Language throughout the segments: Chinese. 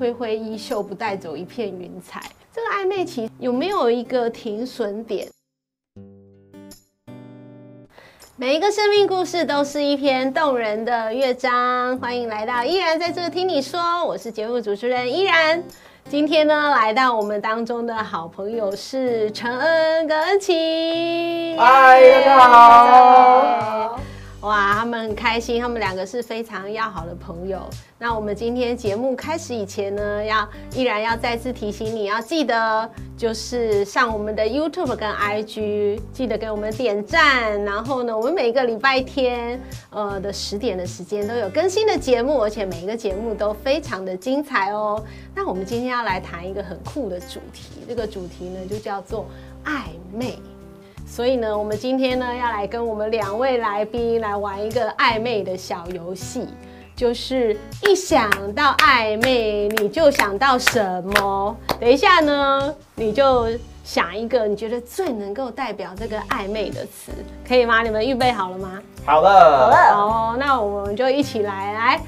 挥挥衣袖，不带走一片云彩。这个暧昧期有没有一个停损点？每一个生命故事都是一篇动人的乐章。欢迎来到依然在这听你说，我是节目主持人依然。今天呢，来到我们当中的好朋友是陈恩跟恩琪。嗨，大家好。很开心，他们两个是非常要好的朋友。那我们今天节目开始以前呢，要依然要再次提醒你要记得，就是上我们的 YouTube 跟 IG，记得给我们点赞。然后呢，我们每个礼拜天呃的十点的时间都有更新的节目，而且每一个节目都非常的精彩哦。那我们今天要来谈一个很酷的主题，这个主题呢就叫做暧昧。所以呢，我们今天呢要来跟我们两位来宾来玩一个暧昧的小游戏，就是一想到暧昧，你就想到什么？等一下呢，你就想一个你觉得最能够代表这个暧昧的词，可以吗？你们预备好了吗？好了，好了。好，那我们就一起来，来，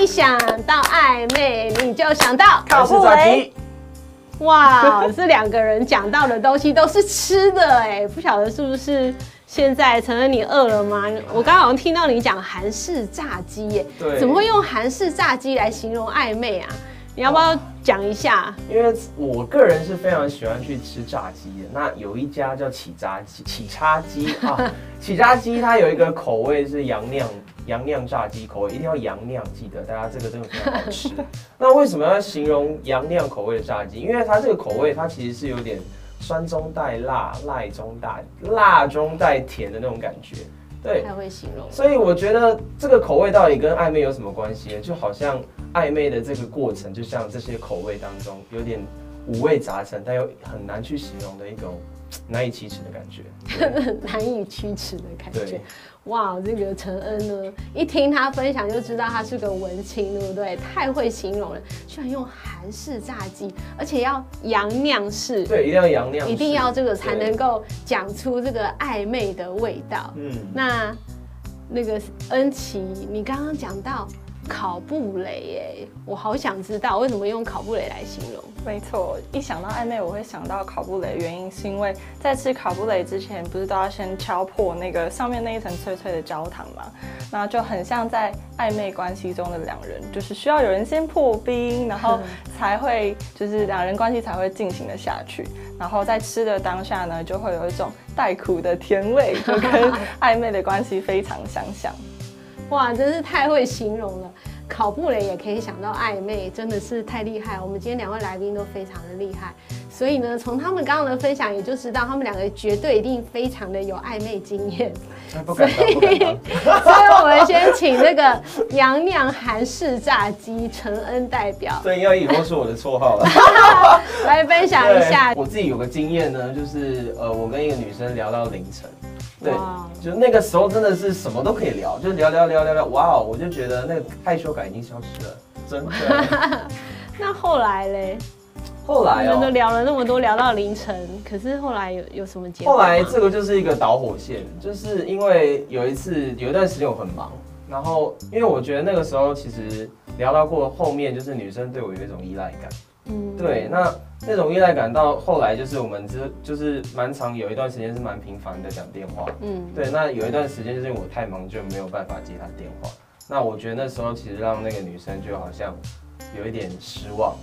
一想到暧昧，你就想到考不雷。哇，这两个人讲到的东西都是吃的哎，不晓得是不是现在承恩你饿了吗？我刚刚好像听到你讲韩式炸鸡耶，对，怎么会用韩式炸鸡来形容暧昧啊？你要不要讲一下？因为我个人是非常喜欢去吃炸鸡的。那有一家叫起炸鸡，起叉鸡啊，起炸鸡它有一个口味是洋酿。洋酿炸鸡口味一定要洋酿，记得大家这个真的非常好吃。那为什么要形容洋酿口味的炸鸡？因为它这个口味它其实是有点酸中带辣，辣中带辣中带甜的那种感觉。对，太会形容。所以我觉得这个口味到底跟暧昧有什么关系呢？就好像暧昧的这个过程，就像这些口味当中有点五味杂陈，但又很难去形容的一种难以启齿的感觉。难以启齿的感觉。哇，这个陈恩呢，一听他分享就知道他是个文青，对不对？太会形容了，居然用韩式炸鸡，而且要洋酿式，对，一定要洋酿，一定要这个才能够讲出这个暧昧的味道。嗯，那那个恩琪，你刚刚讲到。烤布雷哎，我好想知道为什么用烤布雷来形容。没错，一想到暧昧，我会想到烤布雷，原因是因为在吃烤布雷之前，不是都要先敲破那个上面那一层脆脆的焦糖吗？那就很像在暧昧关系中的两人，就是需要有人先破冰，然后才会就是两人关系才会进行的下去。然后在吃的当下呢，就会有一种带苦的甜味，就跟 暧昧的关系非常相像。哇，真是太会形容了！考布雷也可以想到暧昧，真的是太厉害。我们今天两位来宾都非常的厉害，所以呢，从他们刚刚的分享，也就知道他们两个绝对一定非常的有暧昧经验。所以，所以我们先请那个娘娘韩式炸鸡陈恩代表。所以要以后是我的绰号了。来分享一下，我自己有个经验呢，就是呃，我跟一个女生聊到凌晨。对，就那个时候真的是什么都可以聊，就聊聊聊聊聊，哇哦，我就觉得那个害羞感已经消失了，真的。那后来嘞？后来哦，都聊了那么多，聊到凌晨，可是后来有有什么结果？后来这个就是一个导火线，就是因为有一次有一段时间我很忙，然后因为我觉得那个时候其实聊到过后面，就是女生对我有一种依赖感。嗯，对，那那种依赖感到后来就是我们就就是蛮长有一段时间是蛮频繁的讲电话，嗯，对，那有一段时间就是因为我太忙就没有办法接他电话，那我觉得那时候其实让那个女生就好像有一点失望，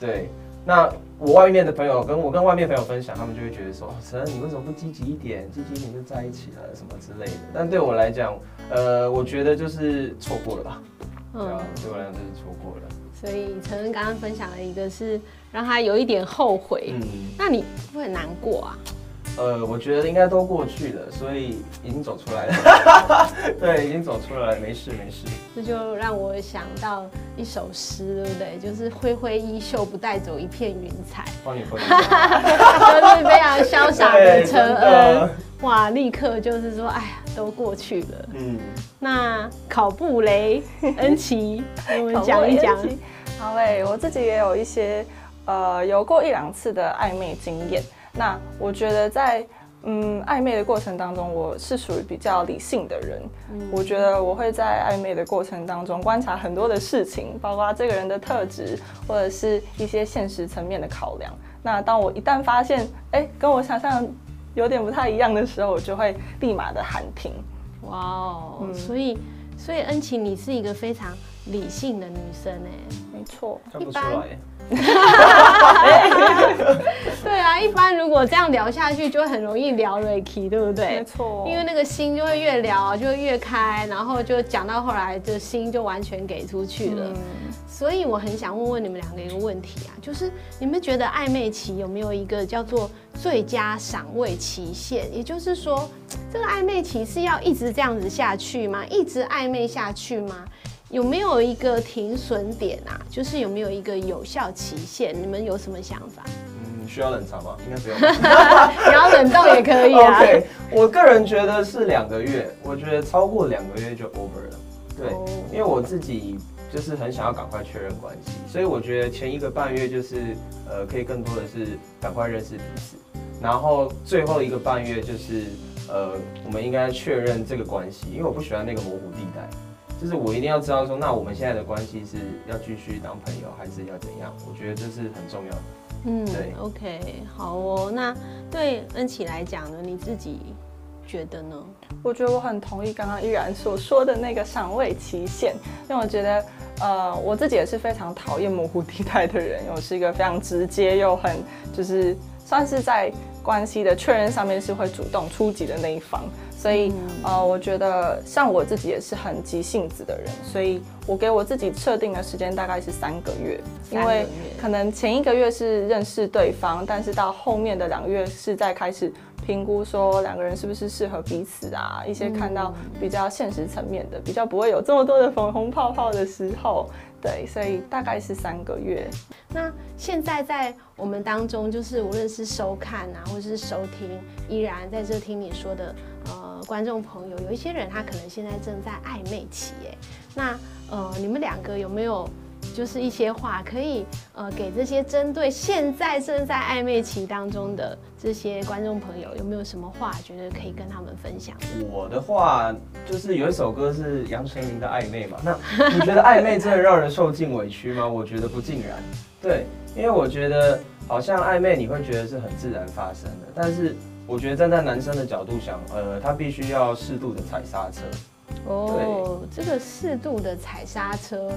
对，那我外面的朋友跟我跟外面朋友分享，他们就会觉得说，承恩你为什么不积极一点，积极一点就在一起了什么之类的，但对我来讲，呃，我觉得就是错过了吧，对啊，对我来讲就是错过了。所以陈恩刚刚分享了一个是让他有一点后悔，嗯，那你会很难过啊？呃，我觉得应该都过去了，所以已经走出来了。对，已经走出来了，没事没事。这就让我想到一首诗，对不对？就是挥挥衣袖，不带走一片云彩。帮你挥，就是非常潇洒的陈恩。哇，立刻就是说，哎呀，都过去了。嗯，那考布雷恩琪，我们讲一讲。好嘞，我自己也有一些，呃，有过一两次的暧昧经验。那我觉得在嗯，暧昧的过程当中，我是属于比较理性的人。嗯，我觉得我会在暧昧的过程当中观察很多的事情，包括这个人的特质，或者是一些现实层面的考量。那当我一旦发现，哎，跟我想象有点不太一样的时候，我就会立马的喊停。哇哦，嗯，所以，所以恩琪，你是一个非常理性的女生哎，没错，看不出来。对啊，一般如果这样聊下去，就很容易聊 Ricky，对不对？没错，因为那个心就会越聊就会越开，然后就讲到后来，就心就完全给出去了。嗯、所以我很想问问你们两个一个问题啊，就是你们觉得暧昧期有没有一个叫做最佳赏味期限？也就是说，这个暧昧期是要一直这样子下去吗？一直暧昧下去吗？有没有一个停损点啊？就是有没有一个有效期限？你们有什么想法？嗯，需要冷藏吗？应该不用。你要冷冻也可以啊。OK，我个人觉得是两个月。我觉得超过两个月就 over 了。对，oh. 因为我自己就是很想要赶快确认关系，所以我觉得前一个半月就是呃，可以更多的是赶快认识彼此，然后最后一个半月就是呃，我们应该确认这个关系，因为我不喜欢那个模糊地带。就是我一定要知道说，那我们现在的关系是要继续当朋友，还是要怎样？我觉得这是很重要的。嗯，对，OK，好哦。那对恩琪来讲呢，你自己觉得呢？我觉得我很同意刚刚依然所说的那个赏味期限，因为我觉得，呃，我自己也是非常讨厌模糊地带的人，我是一个非常直接又很就是算是在关系的确认上面是会主动出击的那一方。所以，呃，我觉得像我自己也是很急性子的人，所以我给我自己设定的时间大概是三个月，因为可能前一个月是认识对方，但是到后面的两个月是在开始评估说两个人是不是适合彼此啊，一些看到比较现实层面的，比较不会有这么多的粉红泡泡的时候。对，所以大概是三个月。那现在在我们当中，就是无论是收看啊，或者是收听，依然在这听你说的，呃，观众朋友，有一些人他可能现在正在暧昧期，哎，那呃，你们两个有没有？就是一些话可以呃给这些针对现在正在暧昧期当中的这些观众朋友，有没有什么话觉得可以跟他们分享？我的话就是有一首歌是杨丞琳的《暧昧》嘛，那你觉得暧昧真的让人受尽委屈吗？我觉得不尽然。对，因为我觉得好像暧昧你会觉得是很自然发生的，但是我觉得站在男生的角度想，呃，他必须要适度的踩刹车。哦，这个适度的踩刹车。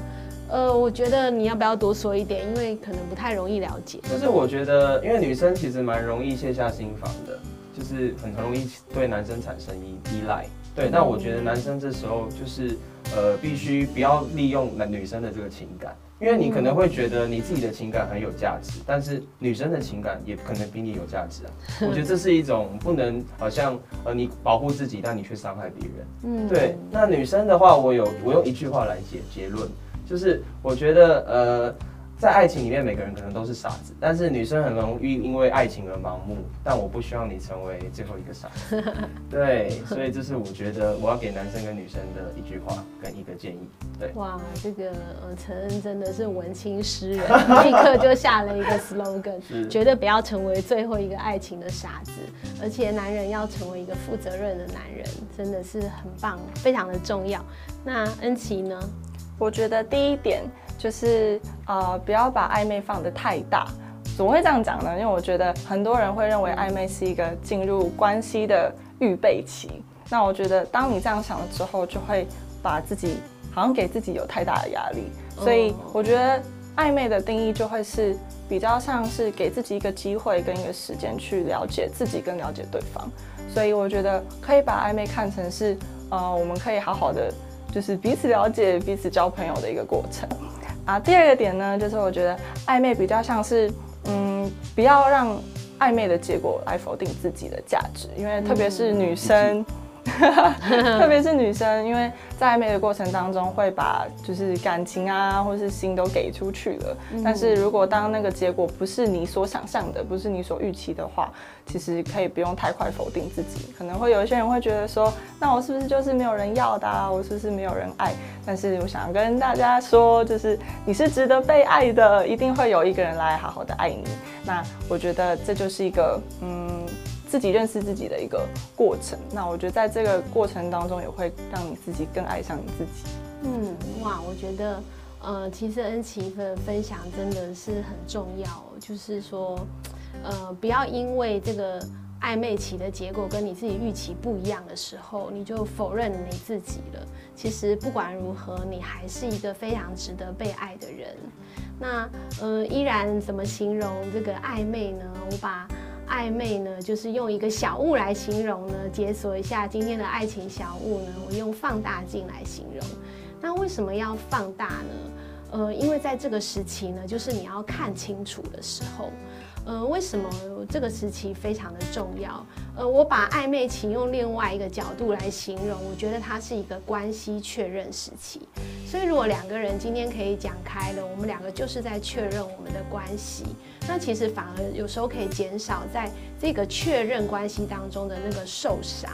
呃，我觉得你要不要多说一点，因为可能不太容易了解。就是我觉得，因为女生其实蛮容易卸下心防的，就是很容易对男生产生依依赖。对，但我觉得男生这时候就是呃，必须不要利用男女生的这个情感，因为你可能会觉得你自己的情感很有价值，但是女生的情感也可能比你有价值啊。我觉得这是一种不能好像呃，你保护自己，但你却伤害别人。嗯，对。那女生的话，我有我用一句话来结结论。就是我觉得，呃，在爱情里面，每个人可能都是傻子，但是女生很容易因为爱情而盲目。但我不希望你成为最后一个傻子。对，所以这是我觉得我要给男生跟女生的一句话跟一个建议。对，哇，这个呃，陈恩真的是文青诗人，立刻就下了一个 slogan，是绝对不要成为最后一个爱情的傻子。而且男人要成为一个负责任的男人，真的是很棒，非常的重要。那恩琪呢？我觉得第一点就是，呃，不要把暧昧放得太大。怎么会这样讲呢？因为我觉得很多人会认为暧昧是一个进入关系的预备期。那我觉得，当你这样想了之后，就会把自己好像给自己有太大的压力。所以我觉得暧昧的定义就会是比较像是给自己一个机会跟一个时间去了解自己，跟了解对方。所以我觉得可以把暧昧看成是，呃，我们可以好好的。就是彼此了解、彼此交朋友的一个过程啊。第二个点呢，就是我觉得暧昧比较像是，嗯，不要让暧昧的结果来否定自己的价值，因为特别是女生。特别是女生，因为在暧昧的过程当中，会把就是感情啊，或是心都给出去了。但是如果当那个结果不是你所想象的，不是你所预期的话，其实可以不用太快否定自己。可能会有一些人会觉得说，那我是不是就是没有人要的啊？我是不是没有人爱？但是我想跟大家说，就是你是值得被爱的，一定会有一个人来好好的爱你。那我觉得这就是一个嗯。自己认识自己的一个过程。那我觉得在这个过程当中，也会让你自己更爱上你自己。嗯，哇，我觉得，呃，其实恩琪的分享真的是很重要，就是说，呃，不要因为这个。暧昧期的结果跟你自己预期不一样的时候，你就否认你自己了。其实不管如何，你还是一个非常值得被爱的人。那呃，依然怎么形容这个暧昧呢？我把暧昧呢，就是用一个小物来形容呢。解锁一下今天的爱情小物呢，我用放大镜来形容。那为什么要放大呢？呃，因为在这个时期呢，就是你要看清楚的时候。呃，为什么这个时期非常的重要？呃，我把暧昧期用另外一个角度来形容，我觉得它是一个关系确认时期。所以，如果两个人今天可以讲开了，我们两个就是在确认我们的关系，那其实反而有时候可以减少在这个确认关系当中的那个受伤。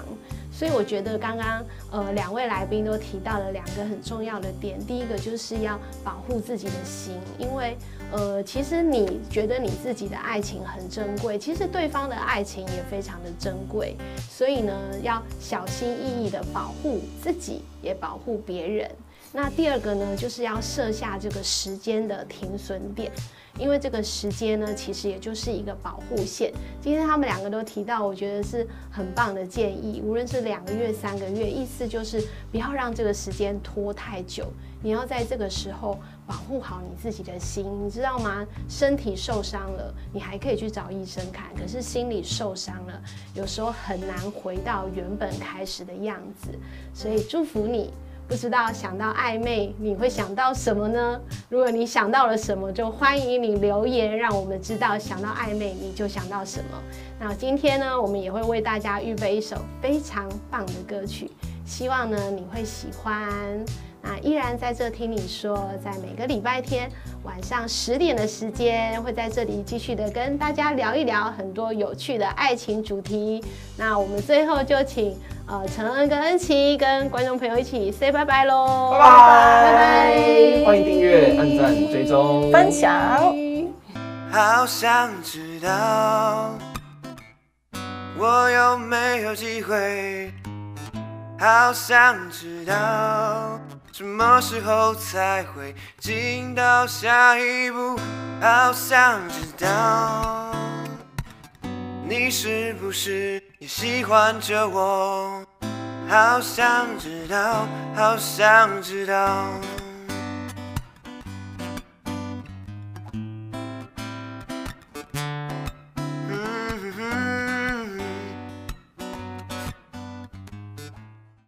所以我觉得刚刚呃两位来宾都提到了两个很重要的点，第一个就是要保护自己的心，因为呃其实你觉得你自己的爱情很珍贵，其实对方的爱情也非常的珍贵，所以呢要小心翼翼的保护自己，也保护别人。那第二个呢，就是要设下这个时间的停损点。因为这个时间呢，其实也就是一个保护线。今天他们两个都提到，我觉得是很棒的建议。无论是两个月、三个月，意思就是不要让这个时间拖太久。你要在这个时候保护好你自己的心，你知道吗？身体受伤了，你还可以去找医生看，可是心理受伤了，有时候很难回到原本开始的样子。所以祝福你。不知道想到暧昧，你会想到什么呢？如果你想到了什么，就欢迎你留言，让我们知道想到暧昧你就想到什么。那今天呢，我们也会为大家预备一首非常棒的歌曲，希望呢你会喜欢。那依然在这听你说，在每个礼拜天晚上十点的时间，会在这里继续的跟大家聊一聊很多有趣的爱情主题。那我们最后就请呃陈恩跟恩琪跟观众朋友一起 say 拜拜喽，拜拜拜拜，欢迎订阅、按赞、追踪、分享。好想知道我有没有机会，好想知道。什么时候才会进到下一步？好想知道，你是不是也喜欢着我？好想知道，好想知道。